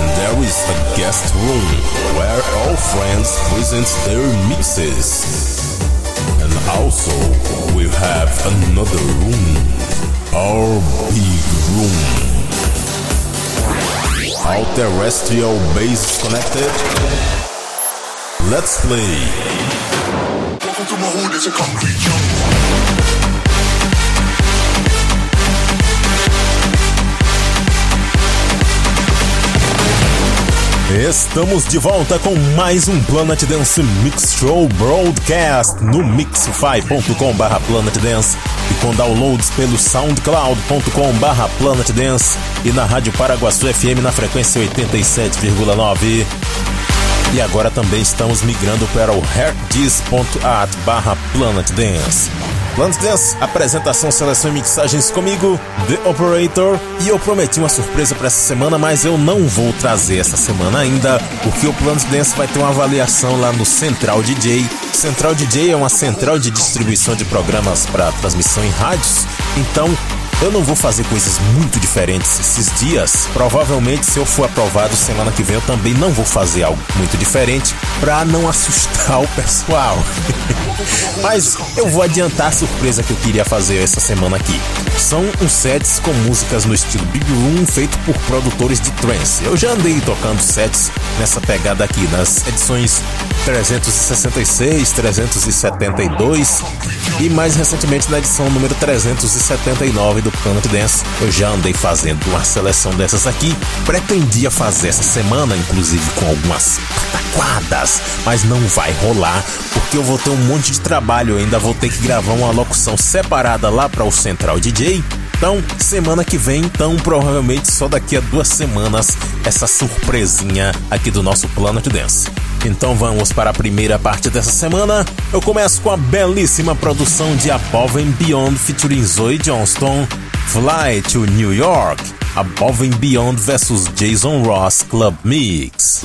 And there is a guest room where all friends present their mixes. And also, we have another room, our big room. All terrestrial base connected. Let's play. Welcome to my hood, it's a concrete jungle. Estamos de volta com mais um Planet Dance Mix Show Broadcast no mixify.com barra Planet Dance e com downloads pelo soundcloud.com barra Planet Dance e na Rádio Paraguaçu FM na frequência 87,9. E agora também estamos migrando para o herdis.at barra Planet Dance. Planet Dance, apresentação, seleção e mixagens comigo, The Operator. E eu prometi uma surpresa para essa semana, mas eu não vou trazer essa semana ainda, porque o Planet Dance vai ter uma avaliação lá no Central DJ. Central DJ é uma central de distribuição de programas para transmissão em rádios. Então, eu não vou fazer coisas muito diferentes esses dias. Provavelmente, se eu for aprovado semana que vem, eu também não vou fazer algo muito diferente para não assustar o pessoal. Mas eu vou adiantar a surpresa que eu queria fazer essa semana aqui. São uns sets com músicas no estilo Big Room feito por produtores de trance. Eu já andei tocando sets nessa pegada aqui nas edições 366, 372 e mais recentemente na edição número 379 do Planet Dance. Eu já andei fazendo uma seleção dessas aqui. Pretendia fazer essa semana, inclusive com algumas pataquadas, mas não vai rolar porque eu vou ter um monte de trabalho. Eu ainda vou ter que gravar uma locução separada lá para o Central DJ. Então, semana que vem, então provavelmente só daqui a duas semanas, essa surpresinha aqui do nosso Planet Dance. Então vamos para a primeira parte dessa semana. Eu começo com a belíssima produção de Above and Beyond featuring Zoe Johnston, Fly to New York, Above and Beyond vs Jason Ross Club Mix.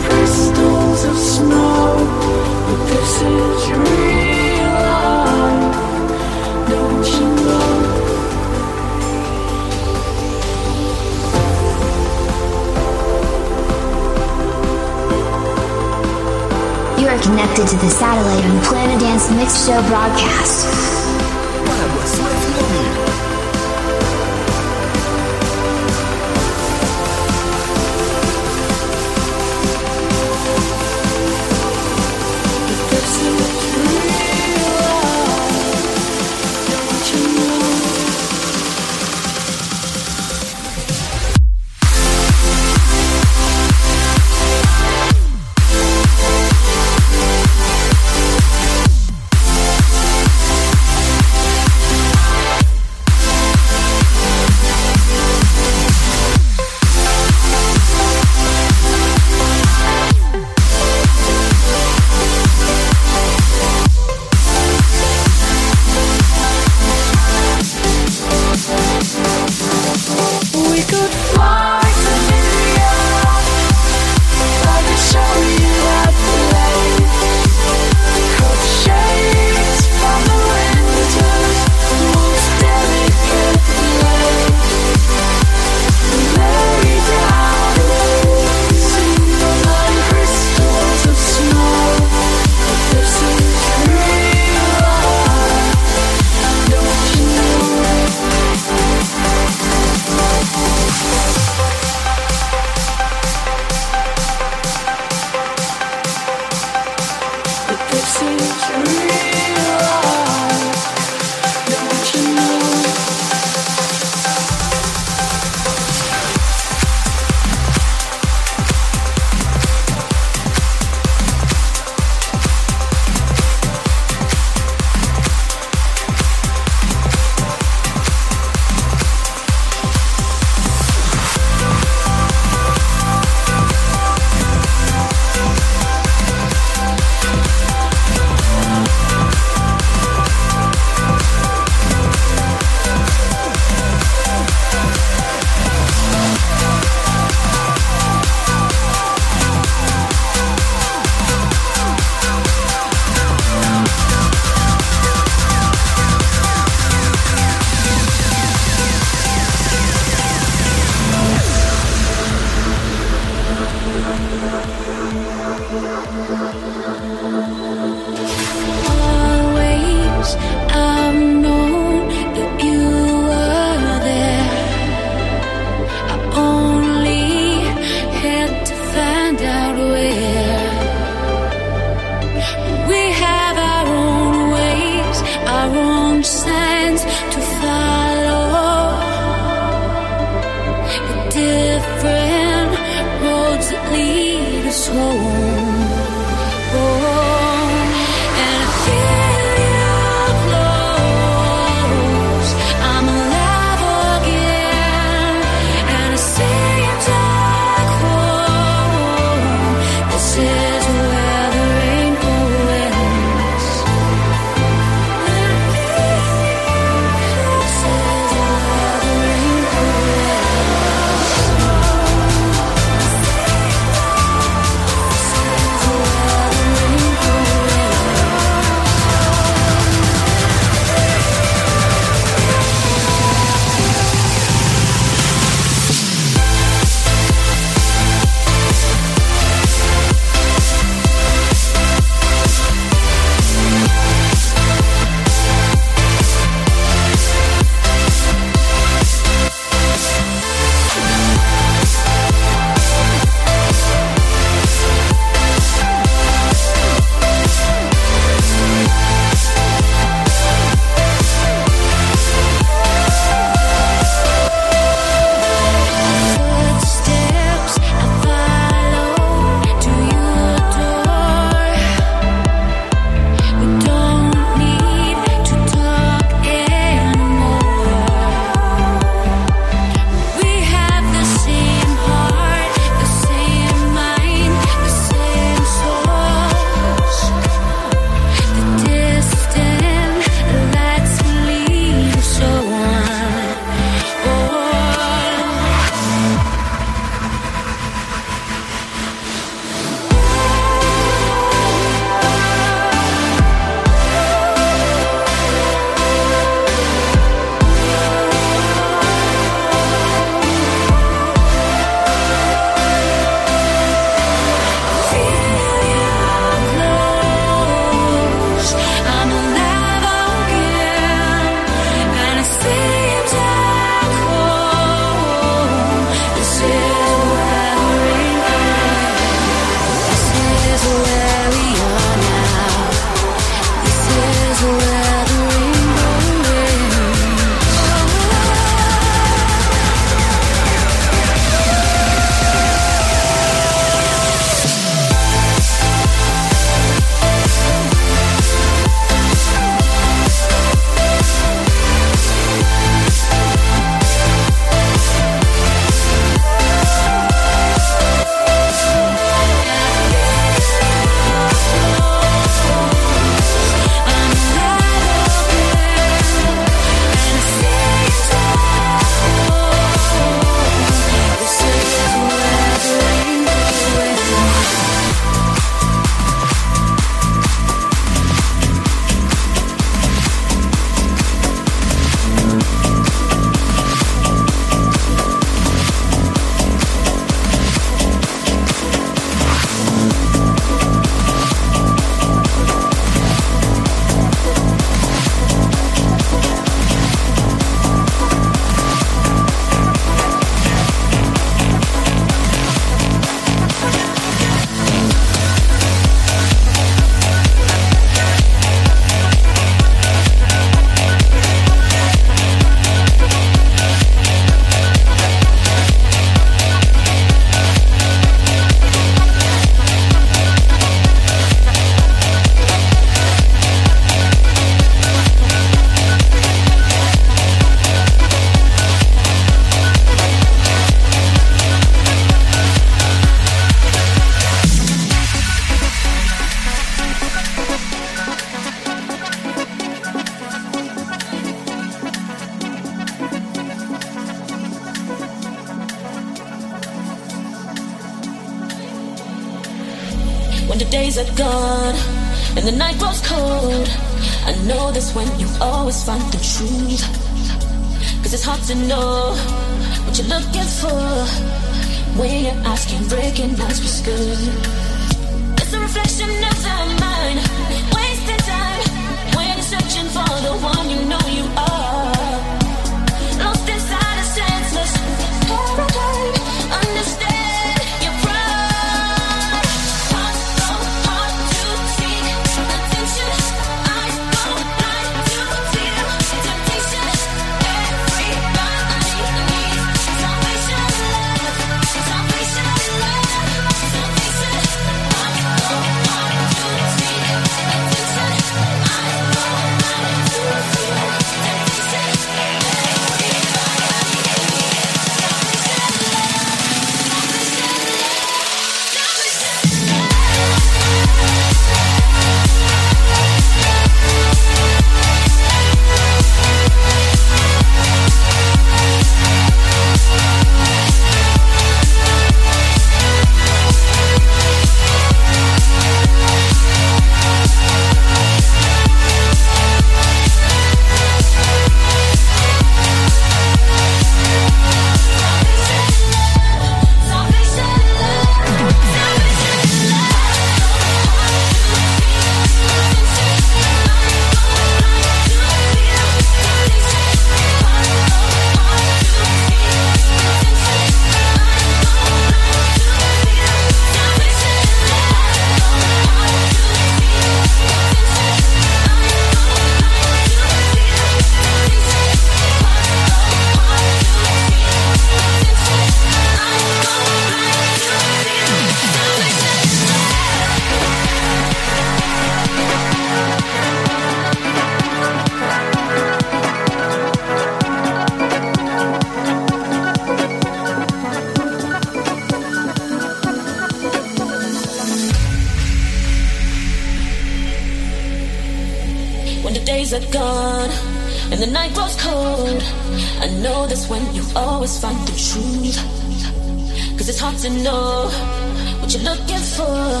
looking for.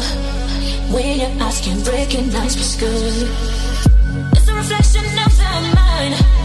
When your eyes can recognize what's good, it's a reflection of your mind.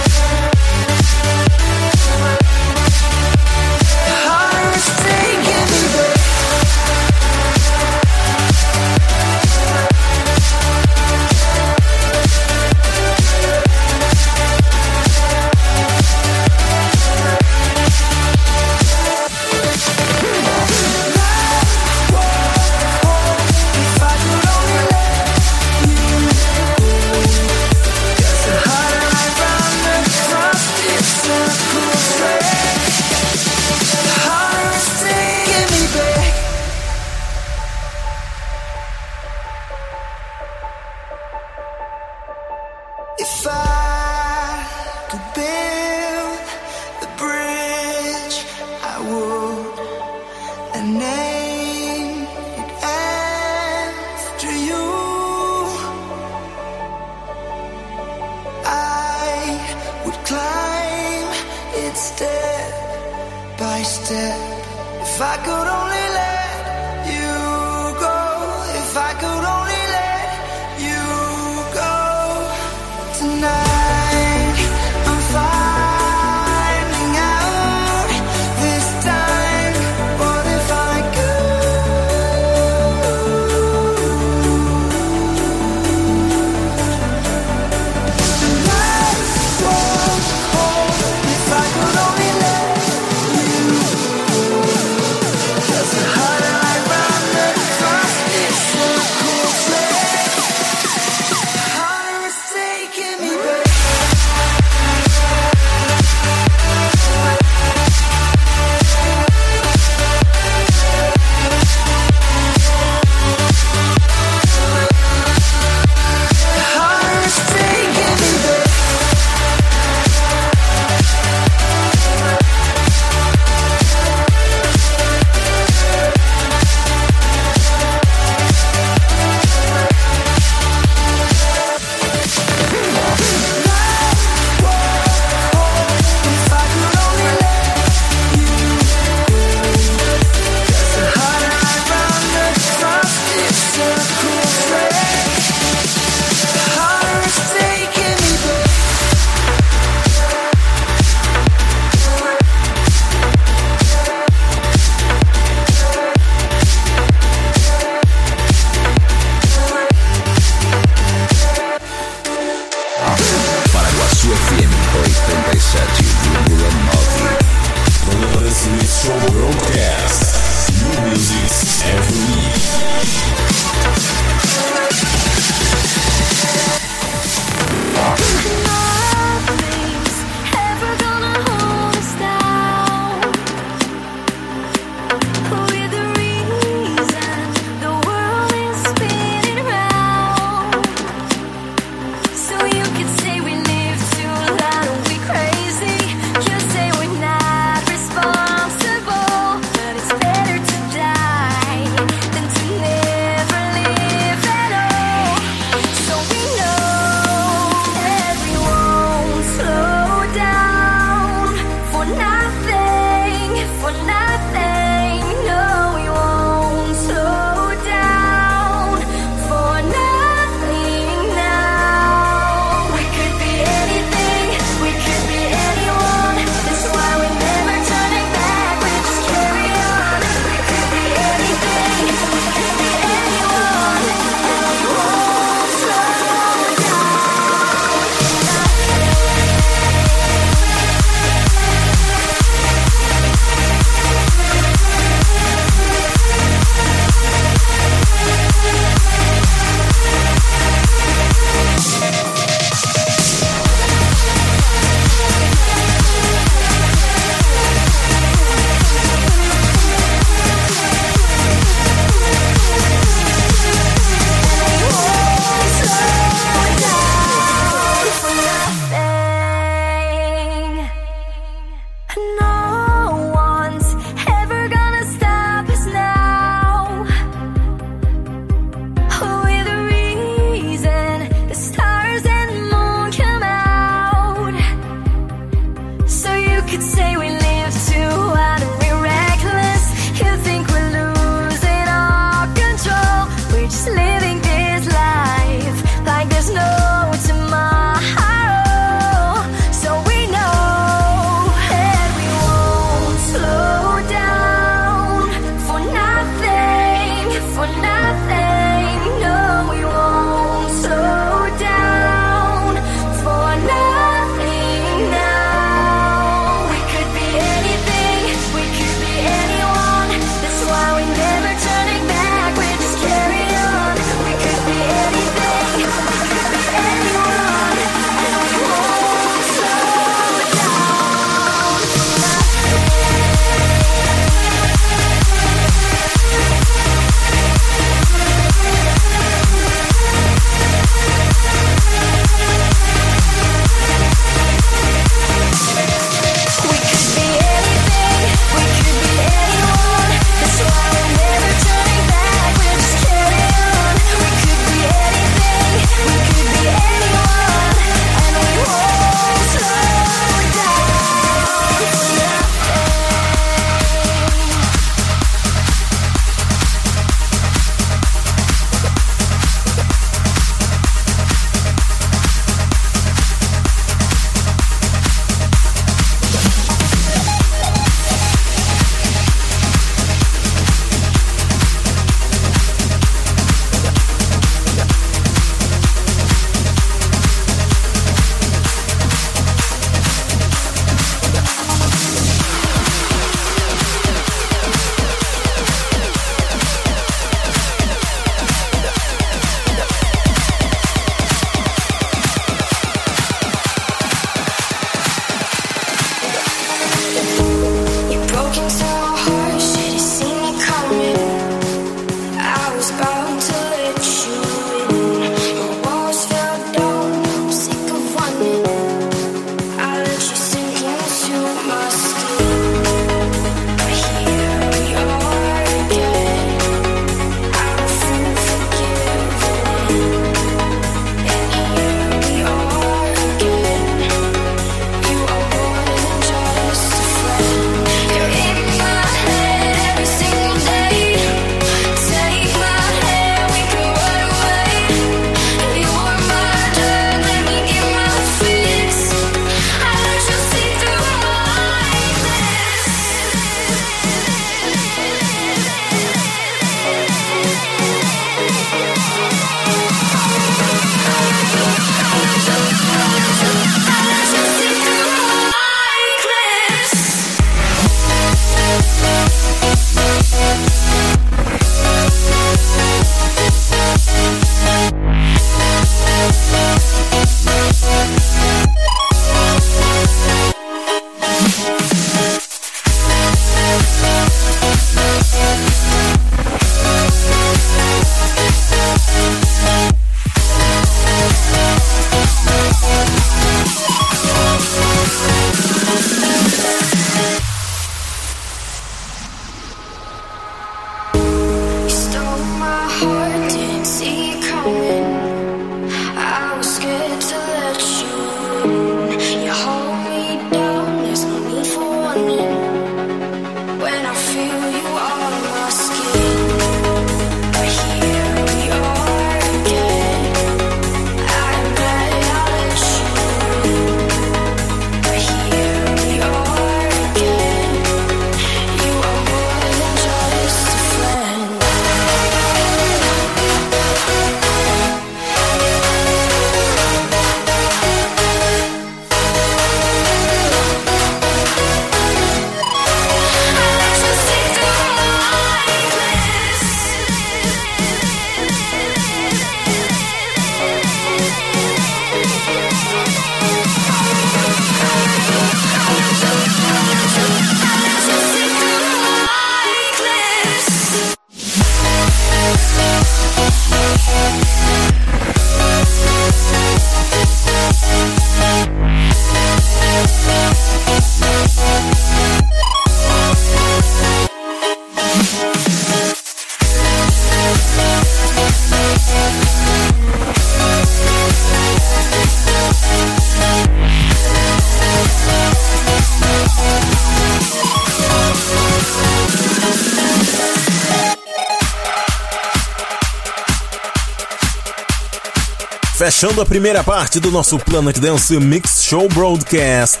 Fechando a primeira parte do nosso Planet Dance Mix Show Broadcast,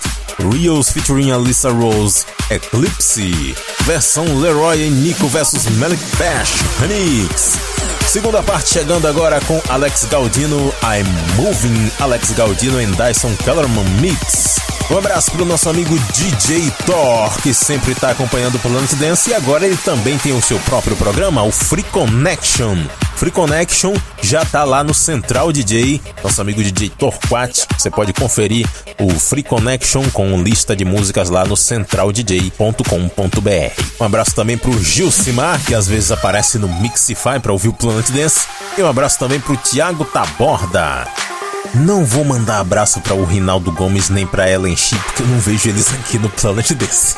Rios featuring Alyssa Rose, Eclipse, versão Leroy e Nico vs Malik Bash, Remix. Segunda parte chegando agora com Alex Gaudino, I'm Moving, Alex Gaudino e Dyson Kellerman Mix. Um abraço pro nosso amigo DJ Thor, que sempre está acompanhando o Planet Dance e agora ele também tem o seu próprio programa, o Free Connection. Free Connection já tá lá no Central DJ, nosso amigo DJ Torquat. Você pode conferir o Free Connection com lista de músicas lá no centraldj.com.br. Um abraço também pro Gilcimar, que às vezes aparece no Mixify para ouvir o Planet Dance. E um abraço também pro Thiago Taborda. Não vou mandar abraço para o Rinaldo Gomes nem para Ellen Chip, porque eu não vejo eles aqui no Planet Dance.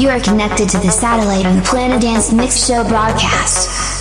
You are connected to the satellite on the Planet Dance Mix Show broadcast.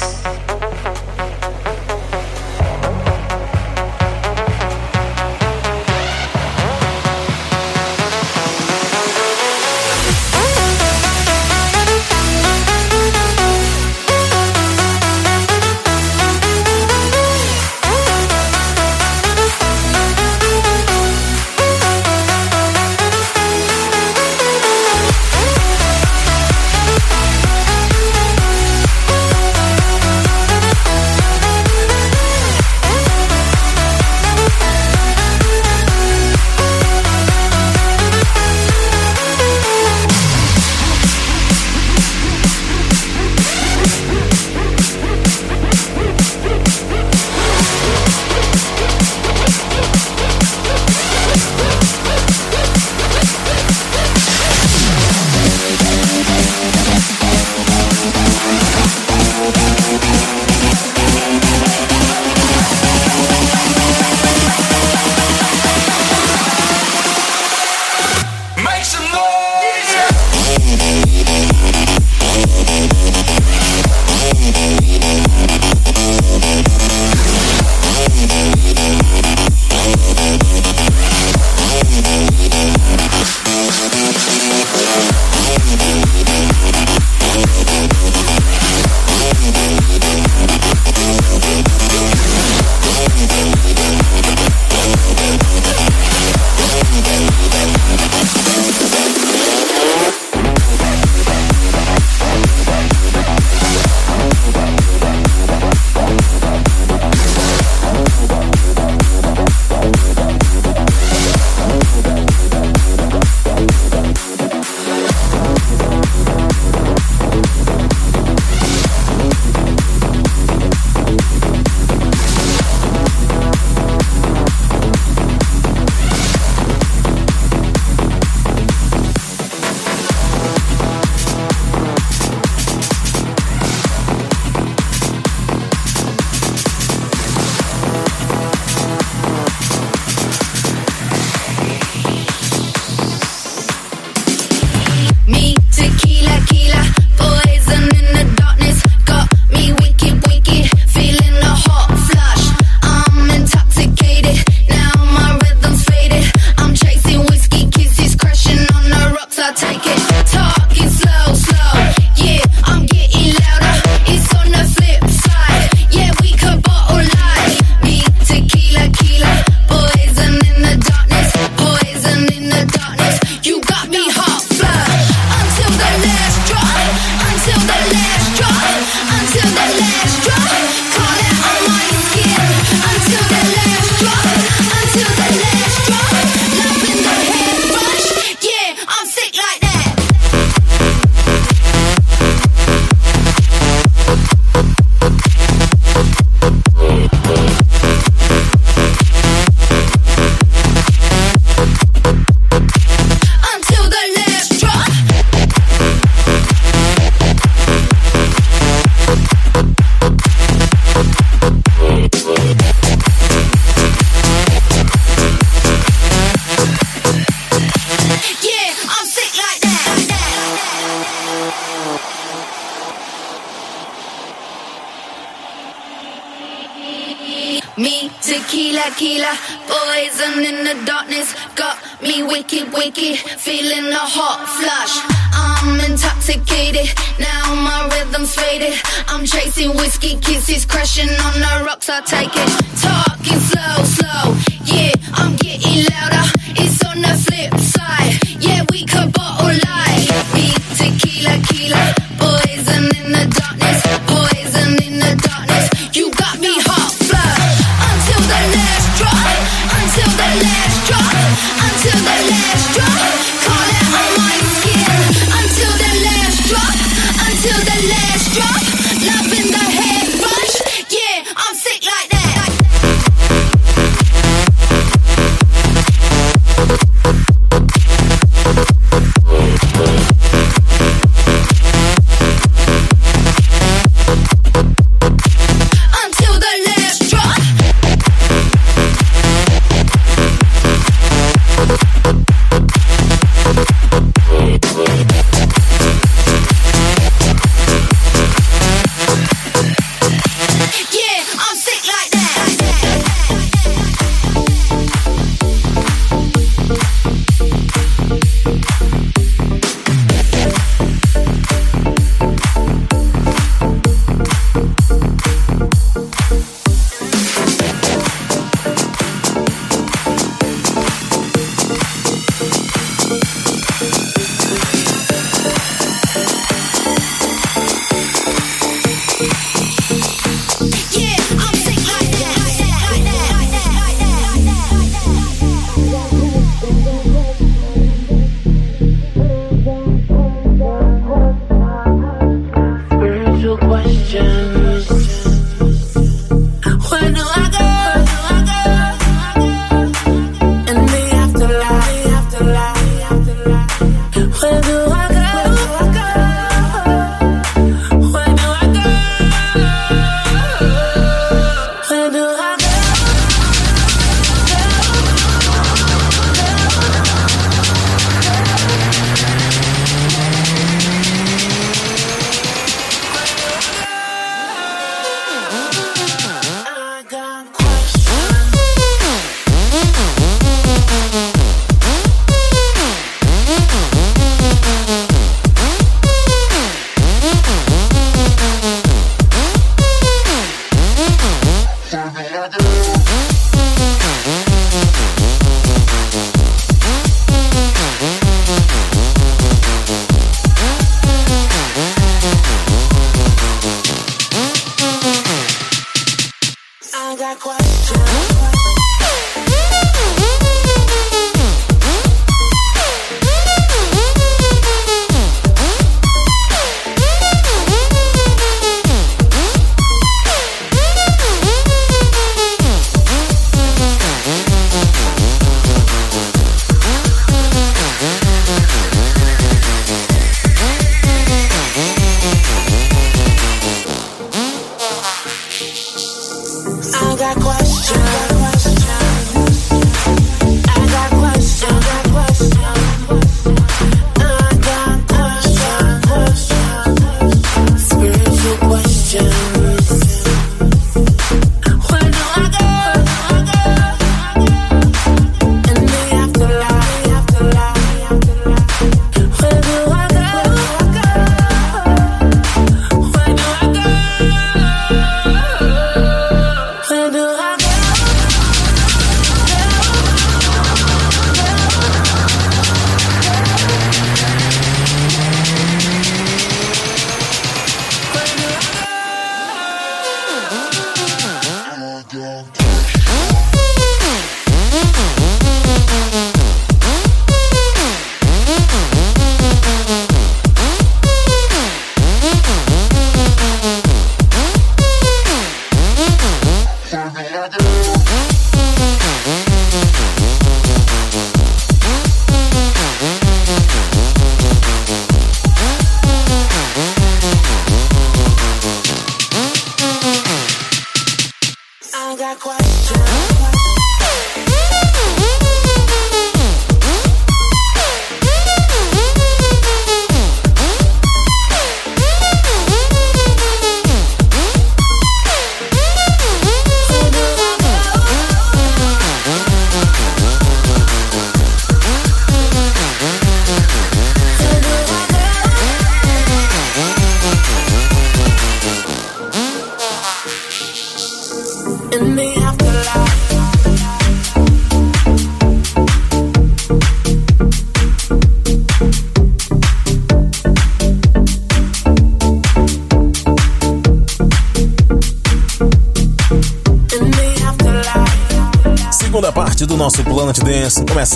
in the darkness got me wicked, wicked, feeling a hot flush. I'm intoxicated, now my rhythm's faded. I'm chasing whiskey kisses, crashing on the rocks. I take it, talking slow, slow. Yeah, I'm getting louder. It's on the flip.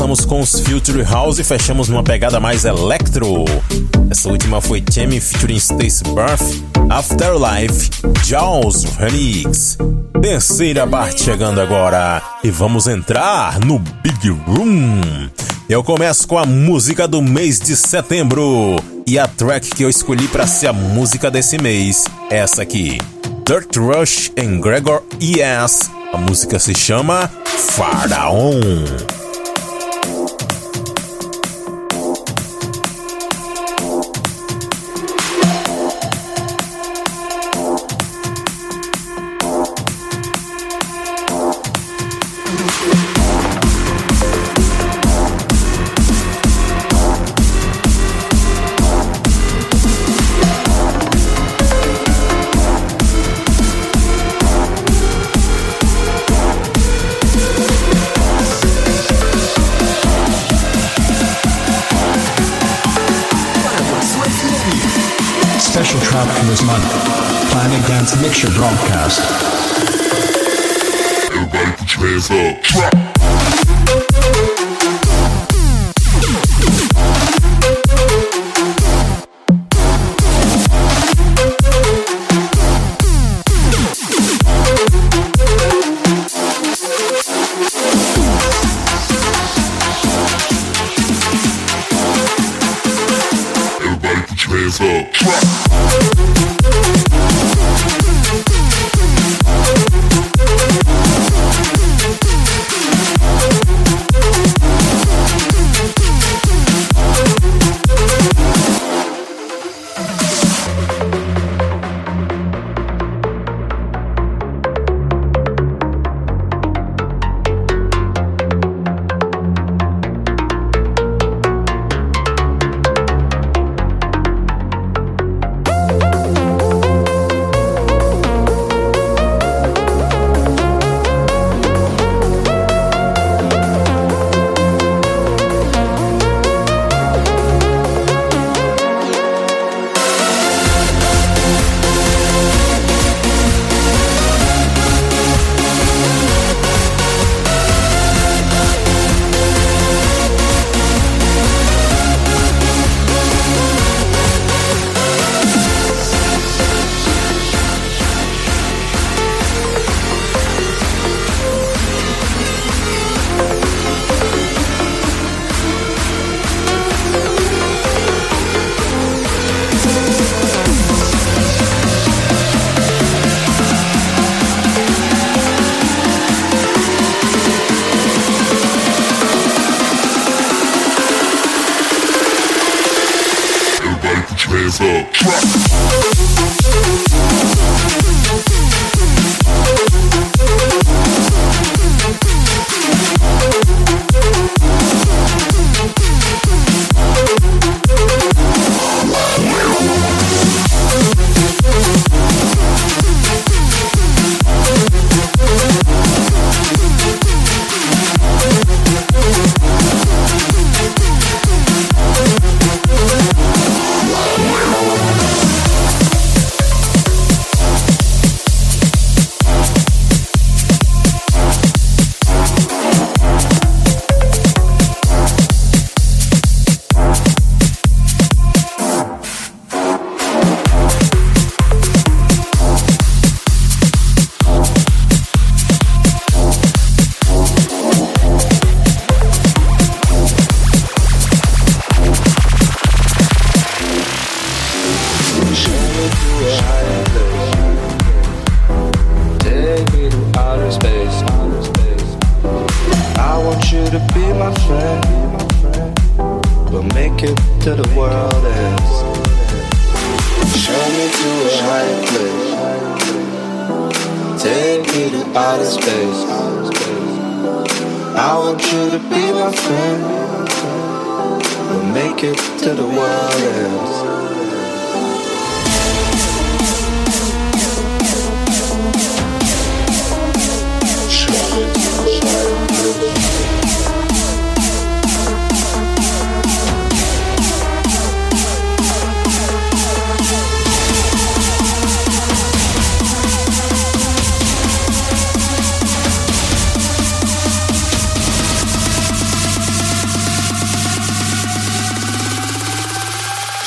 Começamos com os Future House e fechamos numa pegada mais electro. Essa última foi Jamie featuring Stacy Birth, Afterlife, Jaws Remix. Terceira parte chegando agora e vamos entrar no Big Room. Eu começo com a música do mês de setembro e a track que eu escolhi para ser a música desse mês, é essa aqui. Dirt Rush em Gregor E.S. A música se chama Faraon. is up.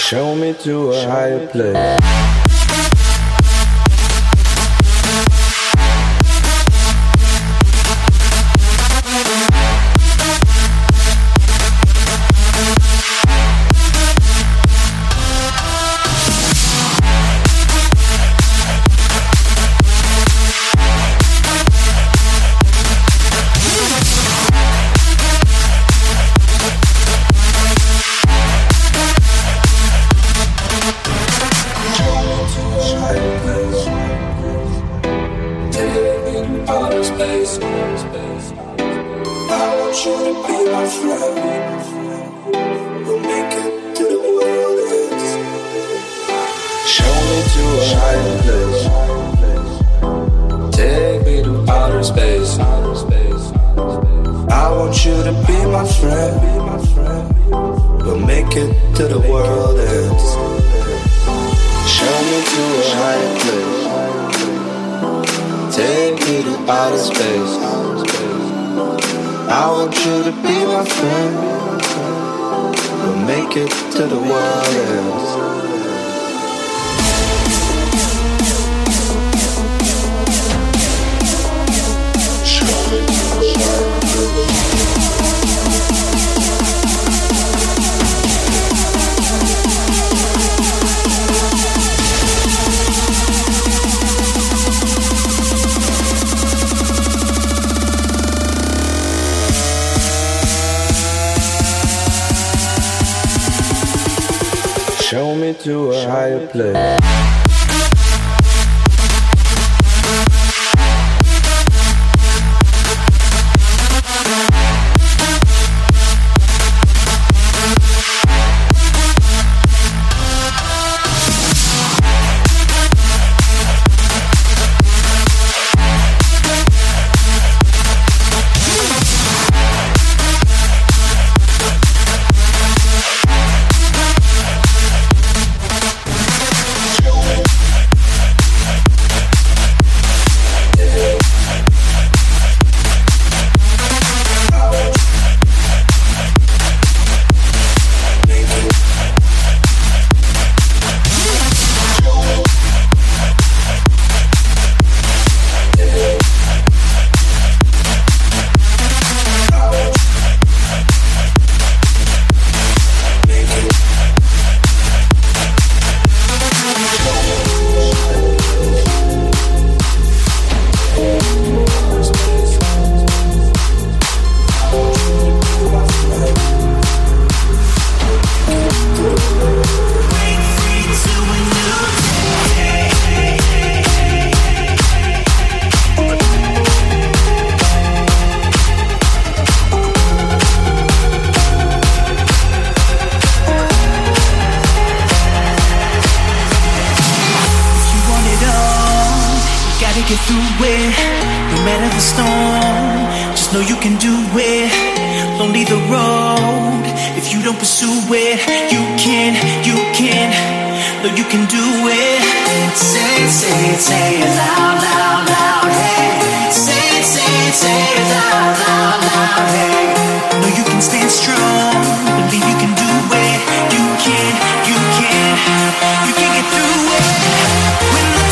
Show me to a higher place. no matter the storm. Just know you can do it. Lonely the road, if you don't pursue it, you can, you can. No, you can do it. Say say say it loud, loud, loud, hey. Say say say it loud, loud, loud, hey. No, you can stand strong. Believe you can do it. You can, you can, you can get through it. When the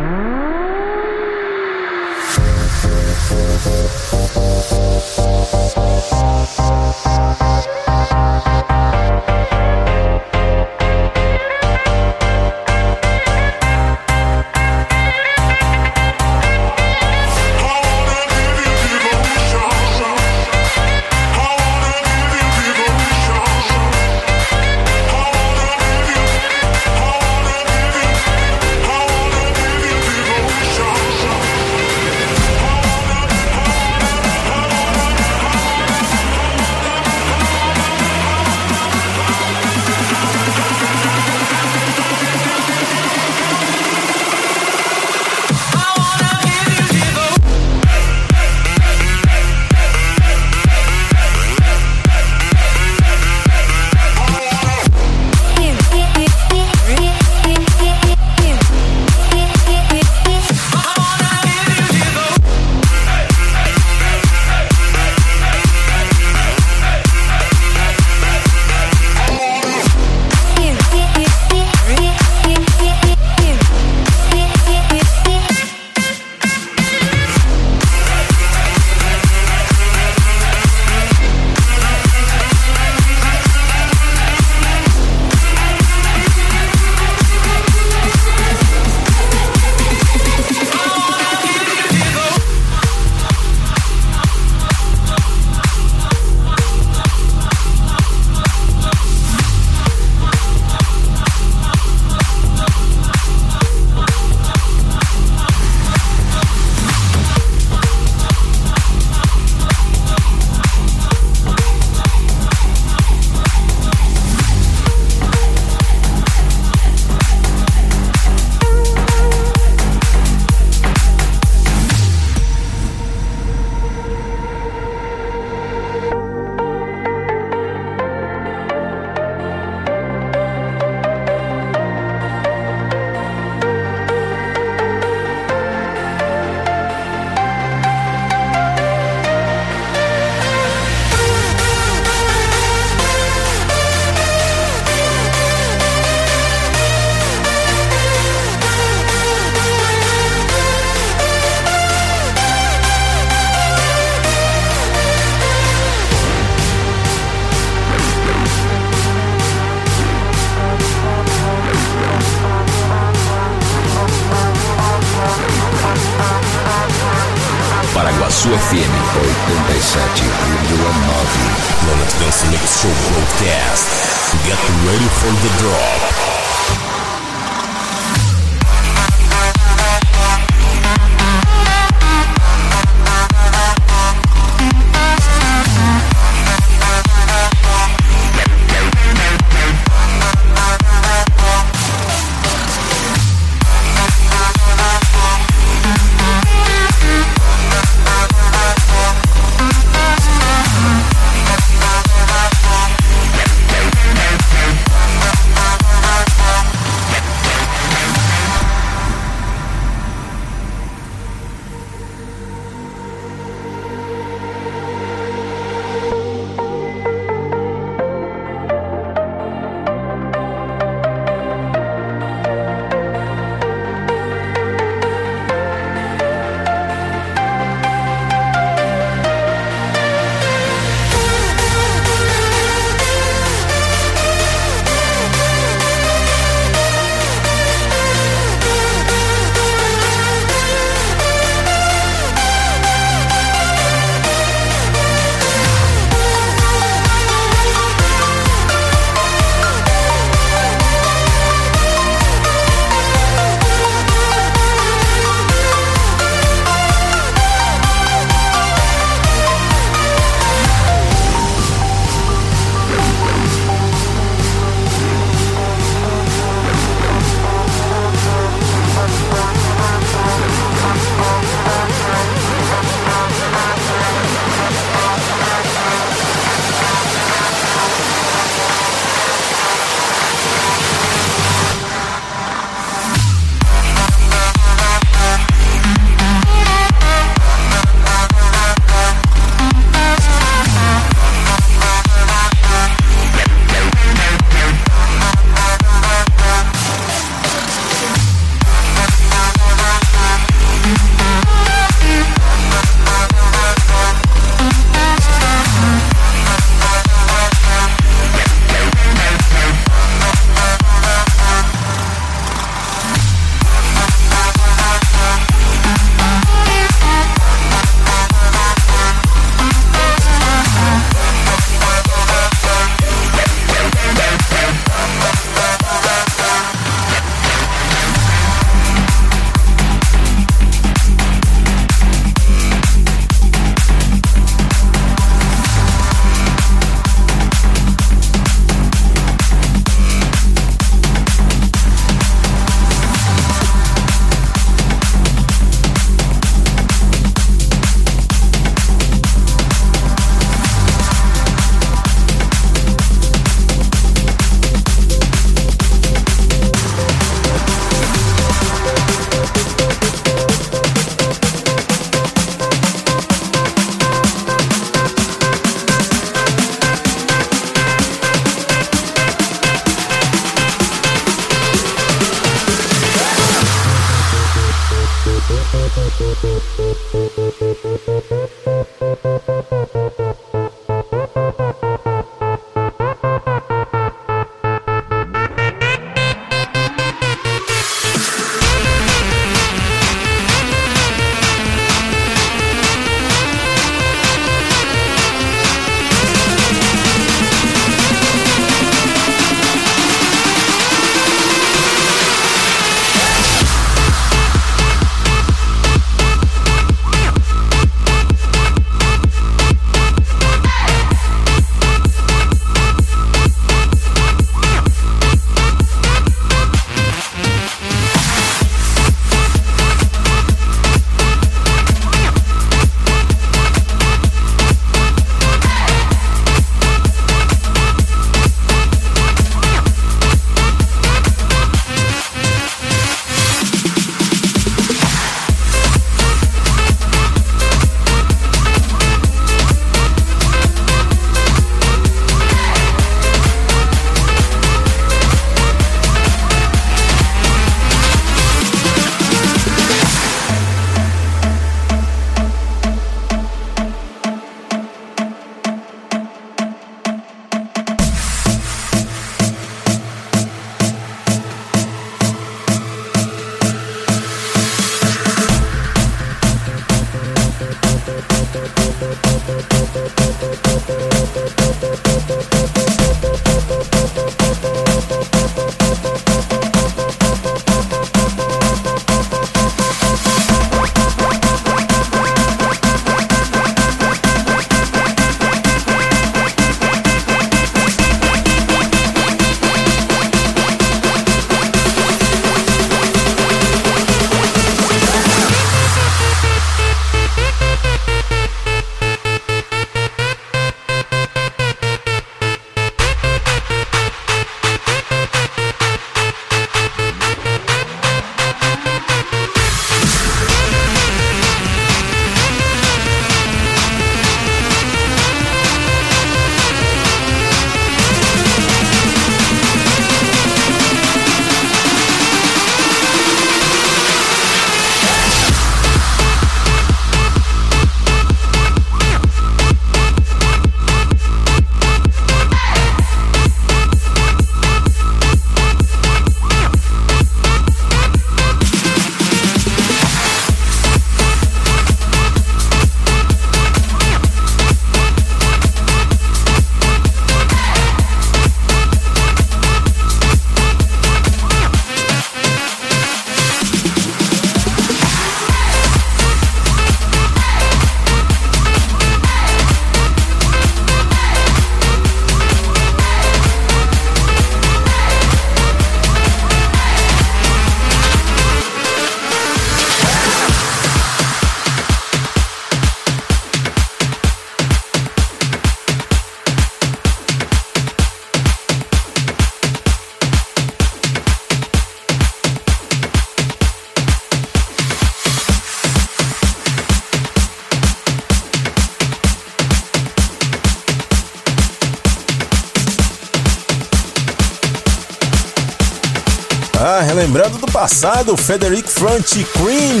passado, Federic Franchi Cream,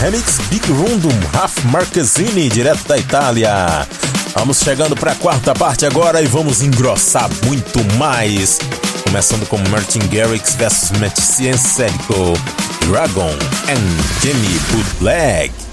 remix Big Room do Raf Marquezine, direto da Itália. Vamos chegando para a quarta parte agora e vamos engrossar muito mais. Começando com Martin Garrix vs Matt Ciencellico, Dragon and Jimmy Bootleg.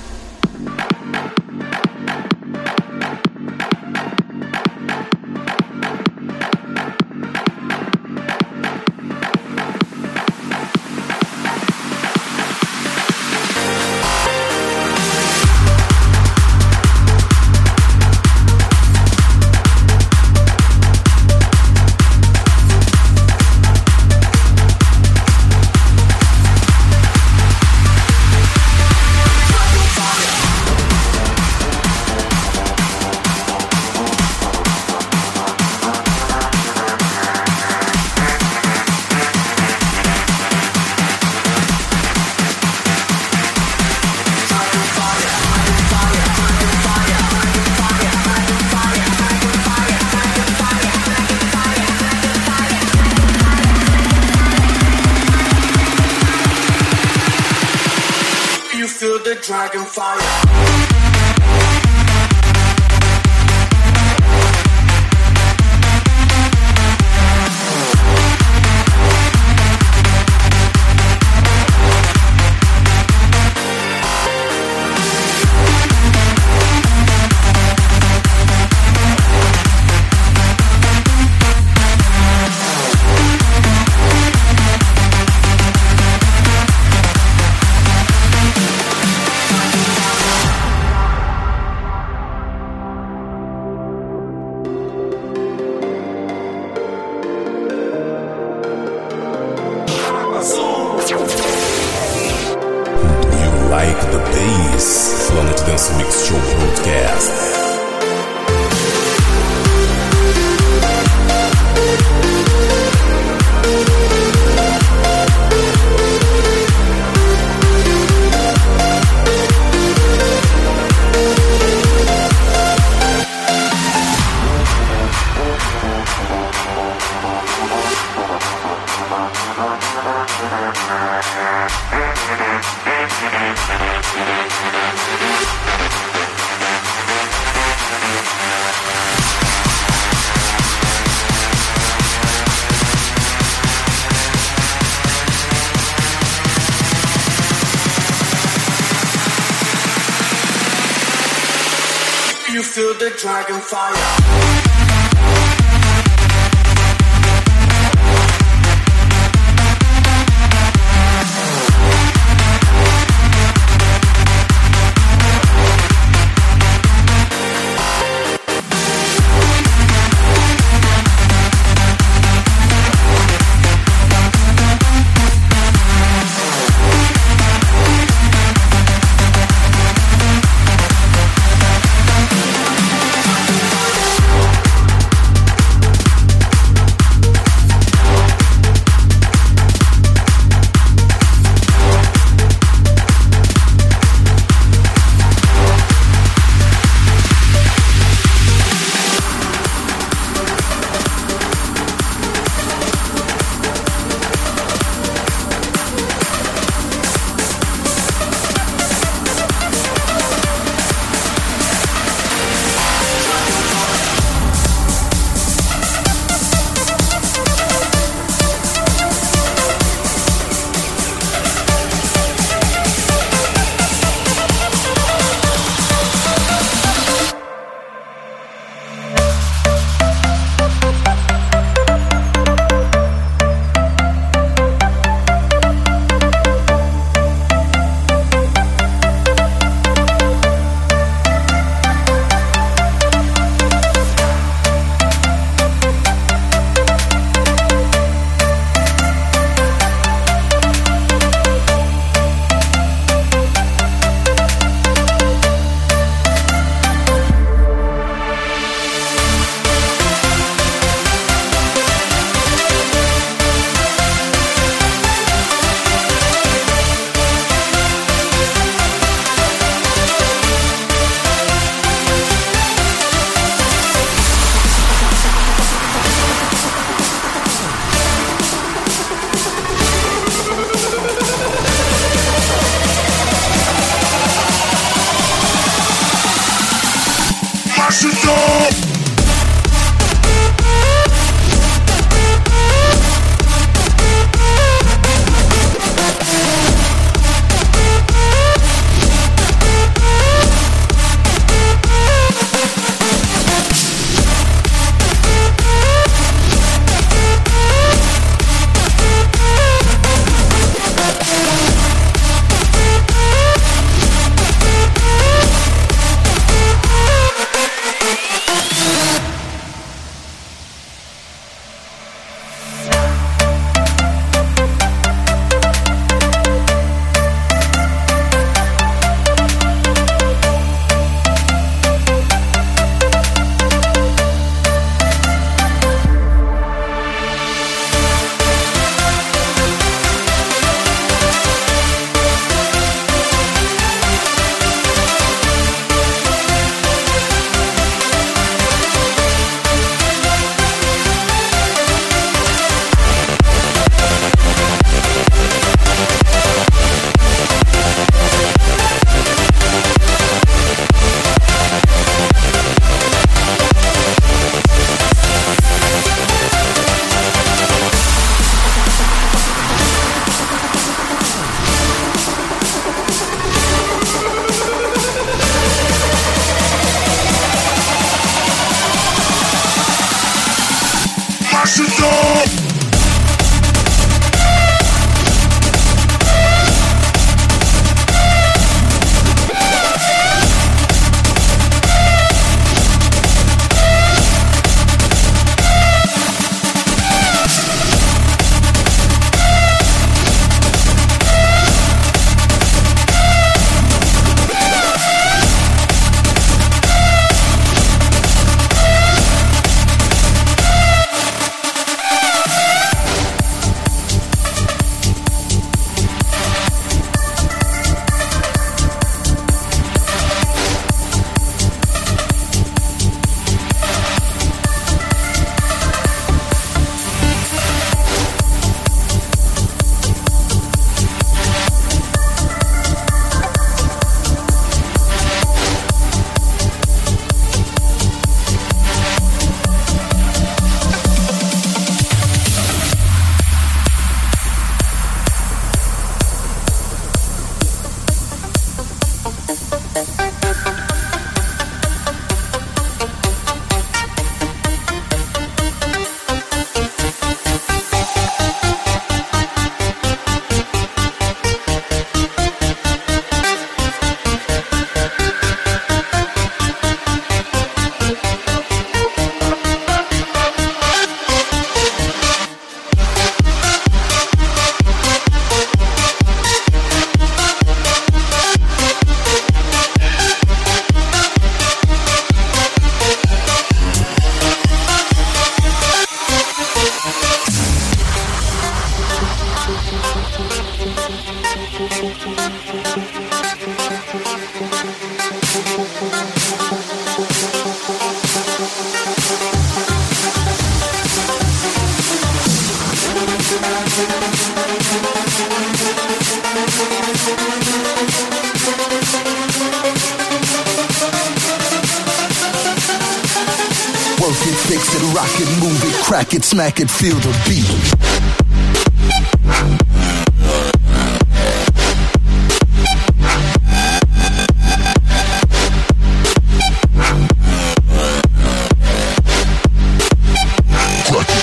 Crack it, smack it. Crack it, smack it, feel the beat.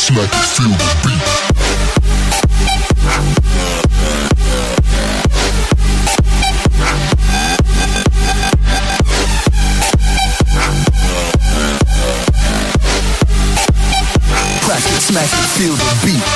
smack it, feel the beat. Never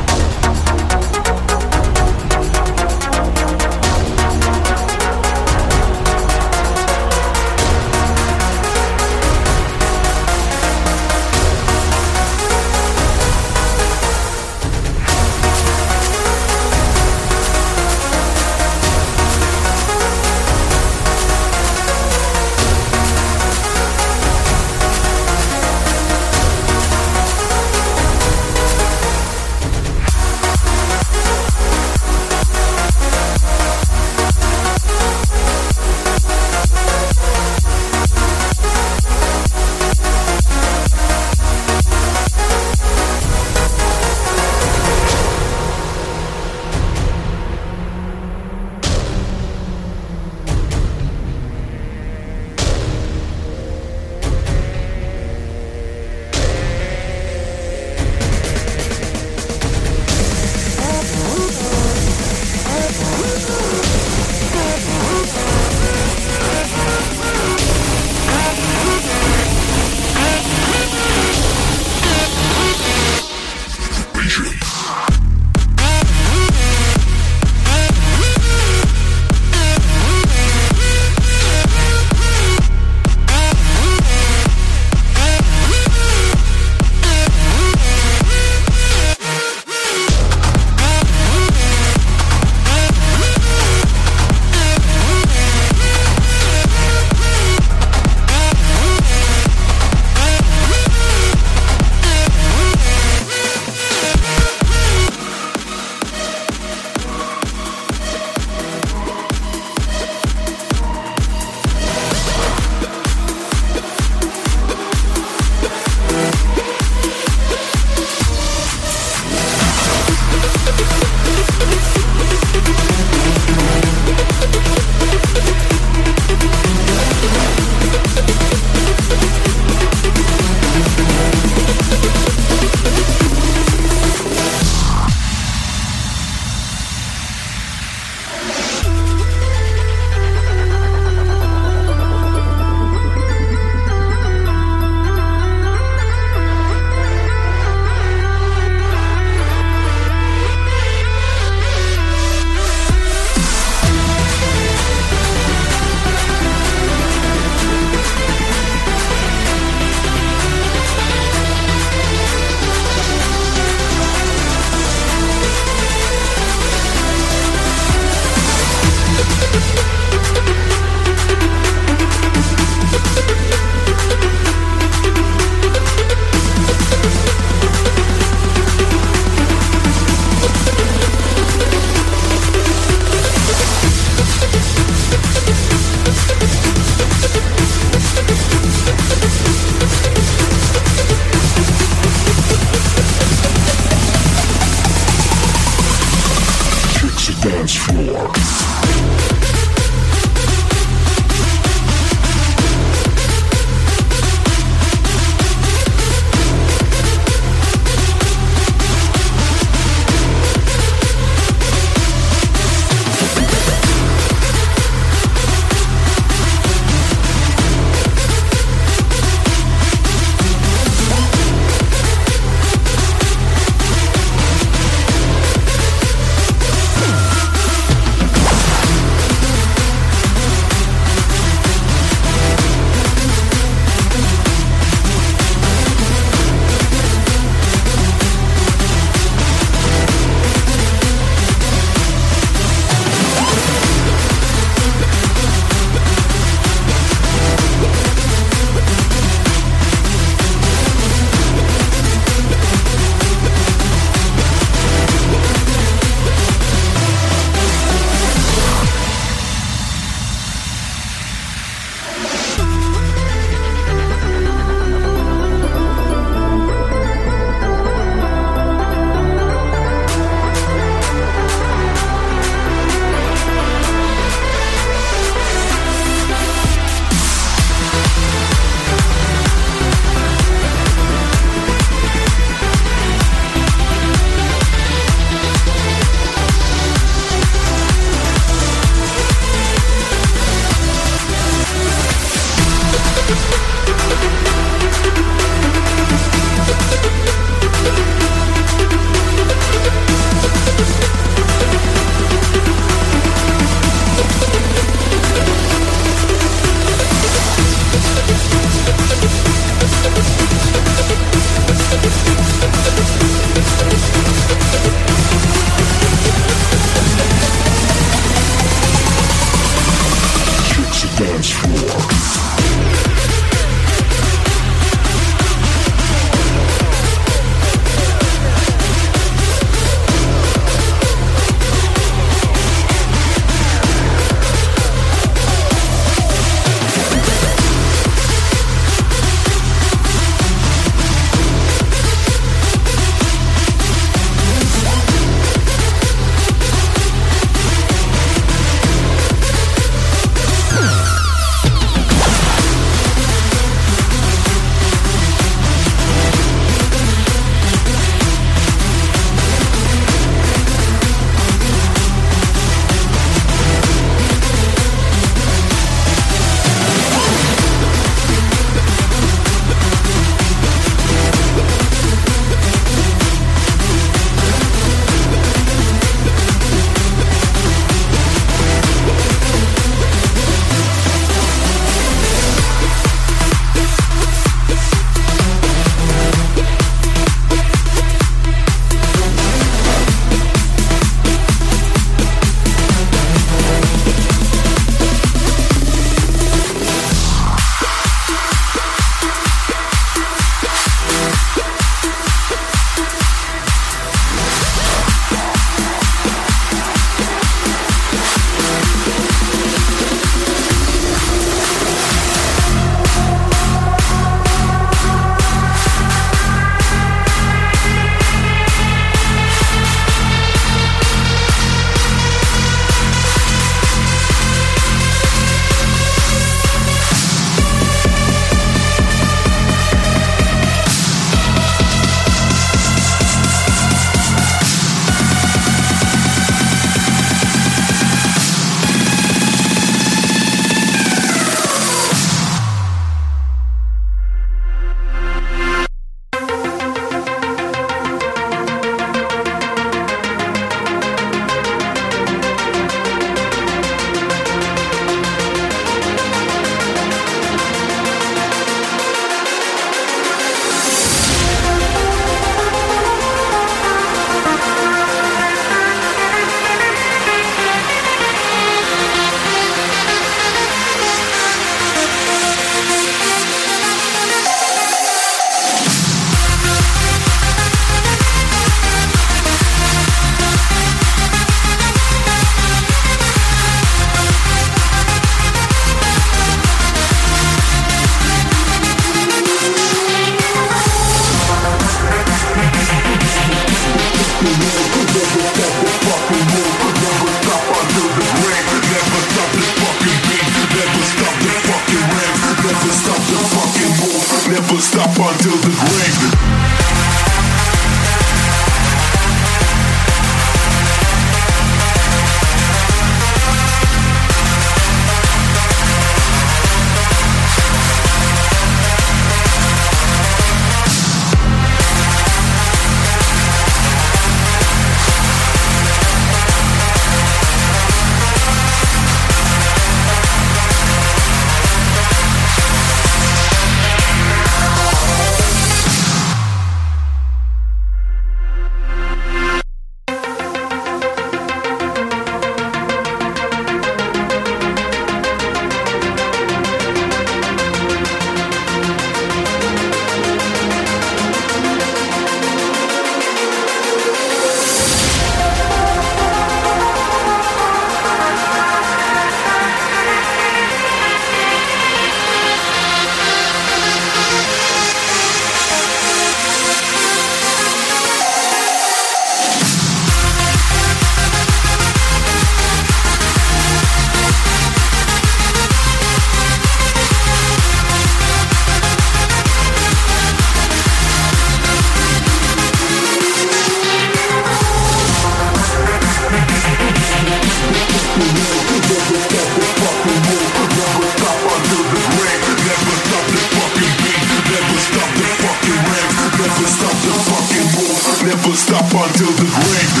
until the grave.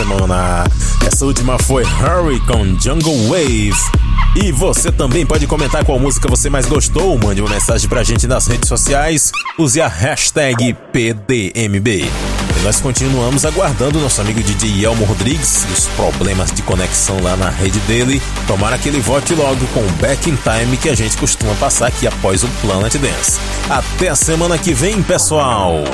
Semana. Essa última foi Hurry com Jungle Wave. E você também pode comentar qual música você mais gostou. Mande uma mensagem pra gente nas redes sociais. Use a hashtag PDMB. E nós continuamos aguardando nosso amigo DJ Elmo Rodrigues e os problemas de conexão lá na rede dele. Tomara que ele volte logo com o Back in Time que a gente costuma passar aqui após o Planet Dance. Até a semana que vem, pessoal!